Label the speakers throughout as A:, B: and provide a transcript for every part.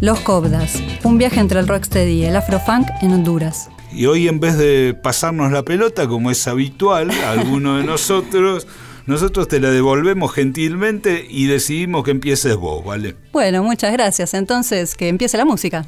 A: Los Cobdas, un viaje entre el rocksteady y el afrofunk en Honduras.
B: Y hoy en vez de pasarnos la pelota, como es habitual, alguno de nosotros, nosotros te la devolvemos gentilmente y decidimos que empieces vos, ¿vale?
A: Bueno, muchas gracias. Entonces, que empiece la música.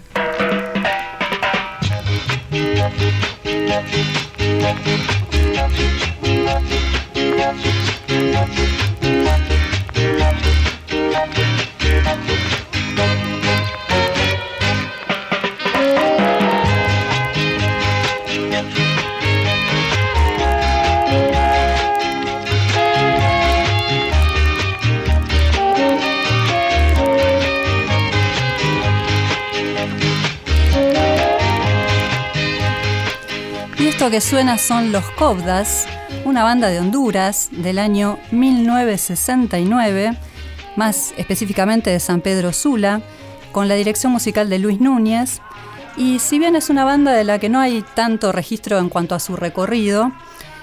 A: Que suena son Los Cobdas, una banda de Honduras del año 1969, más específicamente de San Pedro Sula, con la dirección musical de Luis Núñez. Y si bien es una banda de la que no hay tanto registro en cuanto a su recorrido,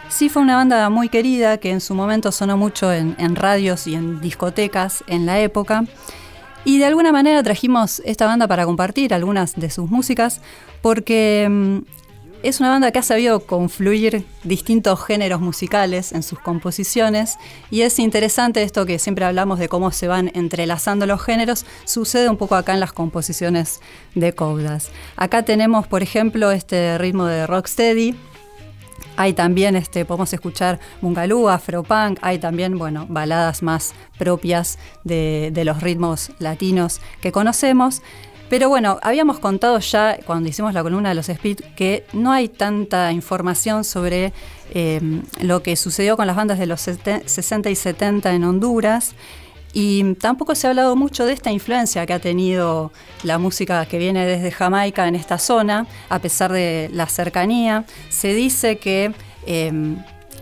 A: sí fue una banda muy querida que en su momento sonó mucho en, en radios y en discotecas en la época. Y de alguna manera trajimos esta banda para compartir algunas de sus músicas porque mm, es una banda que ha sabido confluir distintos géneros musicales en sus composiciones y es interesante esto que siempre hablamos de cómo se van entrelazando los géneros, sucede un poco acá en las composiciones de Cobdas. Acá tenemos, por ejemplo, este ritmo de rocksteady, hay también, este, podemos escuchar bungalú, afropunk, hay también, bueno, baladas más propias de, de los ritmos latinos que conocemos. Pero bueno, habíamos contado ya cuando hicimos la columna de los Speed que no hay tanta información sobre eh, lo que sucedió con las bandas de los 60 y 70 en Honduras. Y tampoco se ha hablado mucho de esta influencia que ha tenido la música que viene desde Jamaica en esta zona, a pesar de la cercanía. Se dice que eh,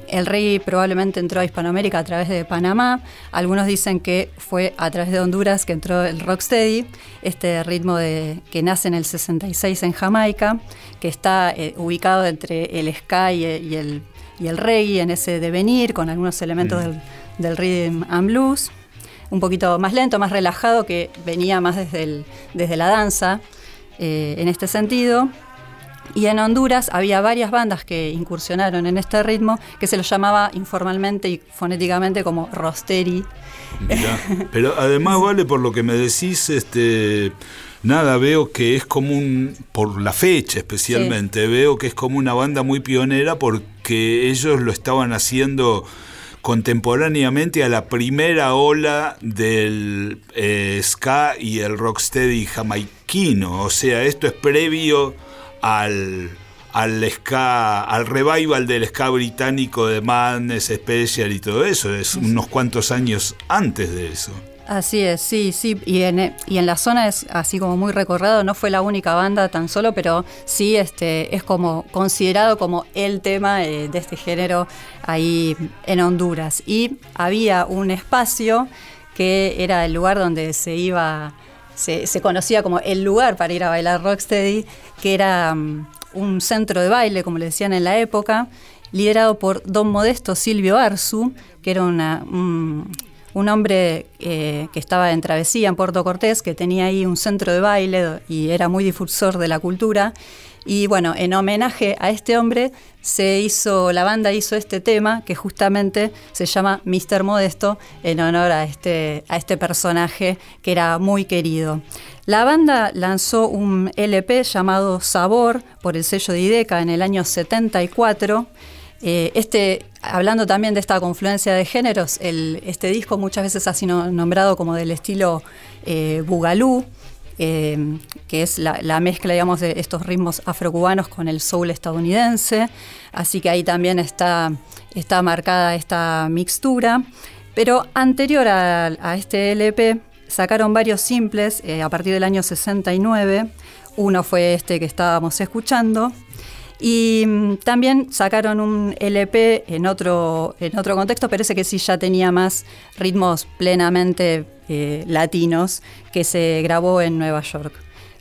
A: el rey probablemente entró a Hispanoamérica a través de Panamá. Algunos dicen que fue a través de Honduras que entró el rocksteady, este ritmo de, que nace en el 66 en Jamaica, que está eh, ubicado entre el ska y, el, y el reggae en ese devenir, con algunos elementos mm. del, rhythm and blues. Un poquito más lento, más relajado, que venía más desde, desde la danza eh, en este sentido. Y en Honduras había varias bandas que incursionaron en este ritmo que se los llamaba informalmente y fonéticamente como rosteri.
B: pero además vale por lo que me decís, este nada, veo que es como un, por la fecha especialmente, veo que es como una banda muy pionera porque ellos lo estaban haciendo contemporáneamente a la primera ola del eh, ska y el rocksteady jamaiquino, o sea, esto es previo al, al ska, al revival del ska británico de Madness Special y todo eso, es unos cuantos años antes de eso.
A: Así es, sí, sí, y en, y en la zona es así como muy recorrido, no fue la única banda tan solo, pero sí este, es como considerado como el tema eh, de este género ahí en Honduras. Y había un espacio que era el lugar donde se iba se, conocía como el lugar para ir a bailar rocksteady, que era mm, un centro de baile, como le decían en la época, liderado por don Modesto Silvio Arzu, que era un, hombre eh, que estaba en travesía en Puerto Cortés, que tenía ahí un centro de baile y era muy difusor de la cultura. Y bueno, en homenaje a este hombre se hizo, la banda hizo este tema que justamente se llama Mister Modesto en honor a este, a este personaje que era muy querido. La banda lanzó un LP llamado Sabor por el sello de Ideca en el año 74. Eh, este, hablando también de esta confluencia de géneros, este disco muchas veces ha sido nombrado como del estilo eh, Bugalú. Eh, que es la, mezcla, digamos, de estos ritmos afrocubanos con el soul estadounidense. Así que ahí también está, está marcada esta mixtura. Pero anterior a, este LP, sacaron varios simples eh, a partir del año 69. Uno fue este que estábamos escuchando. Y mm, también sacaron un LP en otro, en otro contexto, parece que sí ya tenía más ritmos plenamente eh, latinos que se grabó en Nueva York.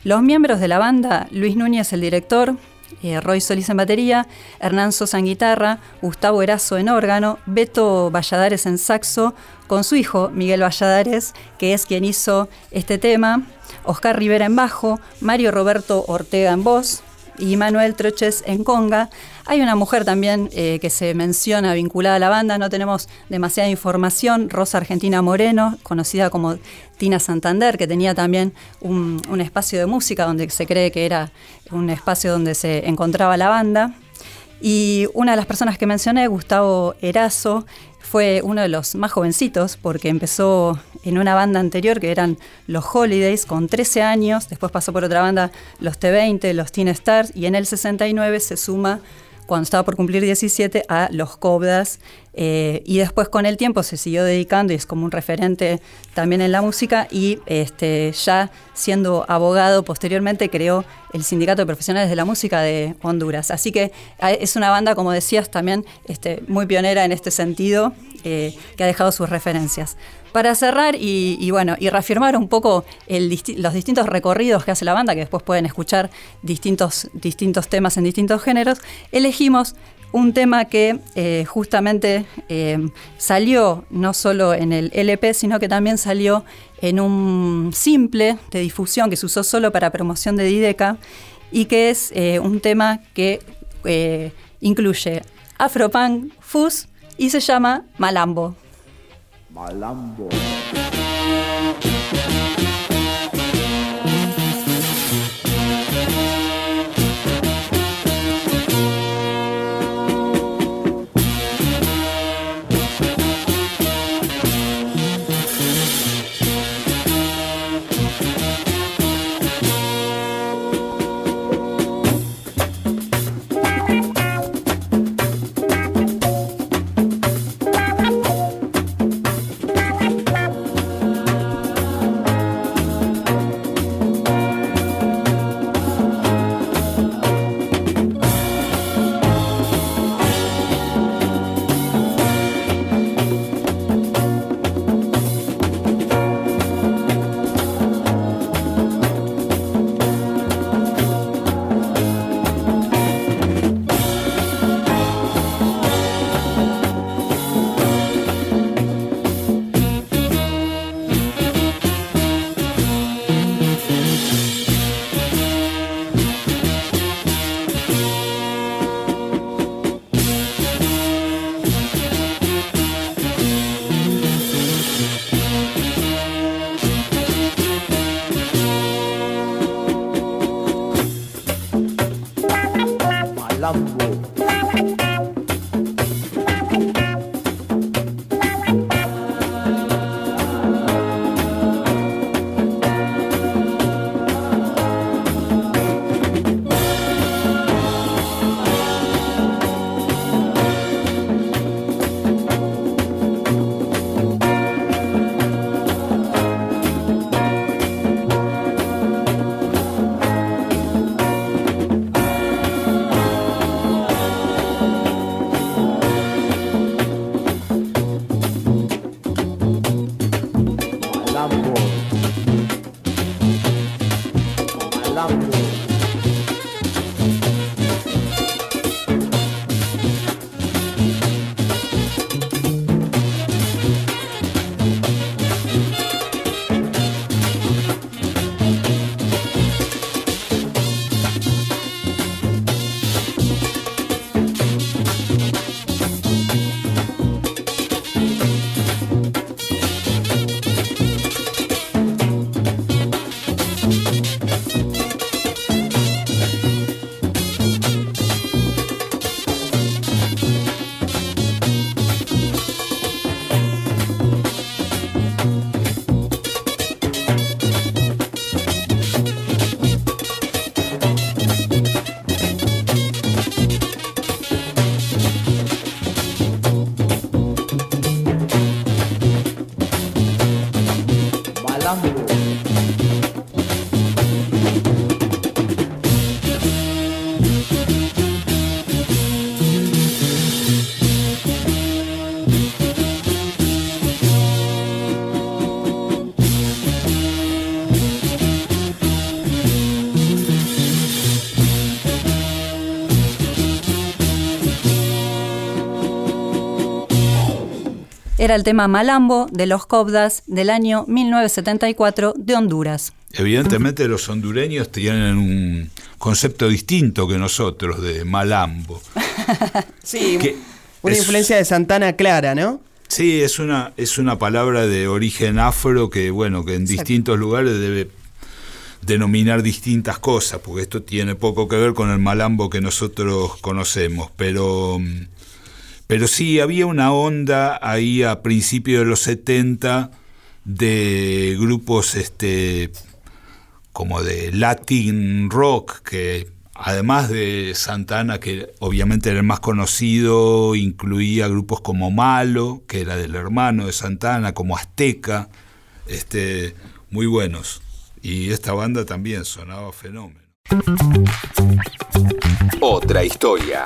A: Los miembros de la banda, Luis Núñez el director, eh, Roy Solís en batería, Hernán Sosa en guitarra, Gustavo Erazo en órgano, Beto Valladares en saxo, con su hijo Miguel Valladares, que es quien hizo este tema, Oscar Rivera en bajo, Mario Roberto Ortega en voz, y Manuel Troches en conga. Hay una mujer también eh, que se menciona vinculada a la banda, no tenemos demasiada información, Rosa Argentina Moreno, conocida como Tina Santander, que tenía también un, un espacio de música donde se cree que era un espacio donde se encontraba la banda. Y una de las personas que mencioné, Gustavo Erazo, fue uno de los más jovencitos porque empezó en una banda anterior que eran los Holidays con 13 años, después pasó por otra banda los T20, los Teen Stars y en el 69 se suma cuando estaba por cumplir 17 a los Cobdas eh, y después con el tiempo se siguió dedicando y es como un referente también en la música y este, ya siendo abogado posteriormente creó el Sindicato de Profesionales de la Música de Honduras. Así que es una banda, como decías, también este, muy pionera en este sentido, eh, que ha dejado sus referencias. Para cerrar y, bueno, y reafirmar un poco los distintos recorridos que hace la banda, que después pueden escuchar distintos, distintos temas en distintos géneros, elegimos un tema que eh, justamente eh, salió no solo en el LP, sino que también salió en un simple de difusión que se usó solo para promoción de Dideca y que es eh, un tema que incluye Afropunk, Fuzz y se llama Malambo. Malambo. Era el tema Malambo de los Cobdas del año 1974 de Honduras.
B: Evidentemente los hondureños tienen un concepto distinto que nosotros de Malambo.
C: sí, una influencia de Santana clara, ¿no?
B: Sí, es una, es una palabra de origen afro que, bueno, que en distintos lugares debe denominar distintas cosas, porque esto tiene poco que ver con el malambo que nosotros conocemos, pero, pero sí había una onda ahí a principios de los 70 de grupos este como de Latin rock que además de Santana, que obviamente era el más conocido, incluía grupos como Malo, que era del hermano de Santana, como Azteca, este, muy buenos. Y esta banda también sonaba fenómeno.
D: Otra historia.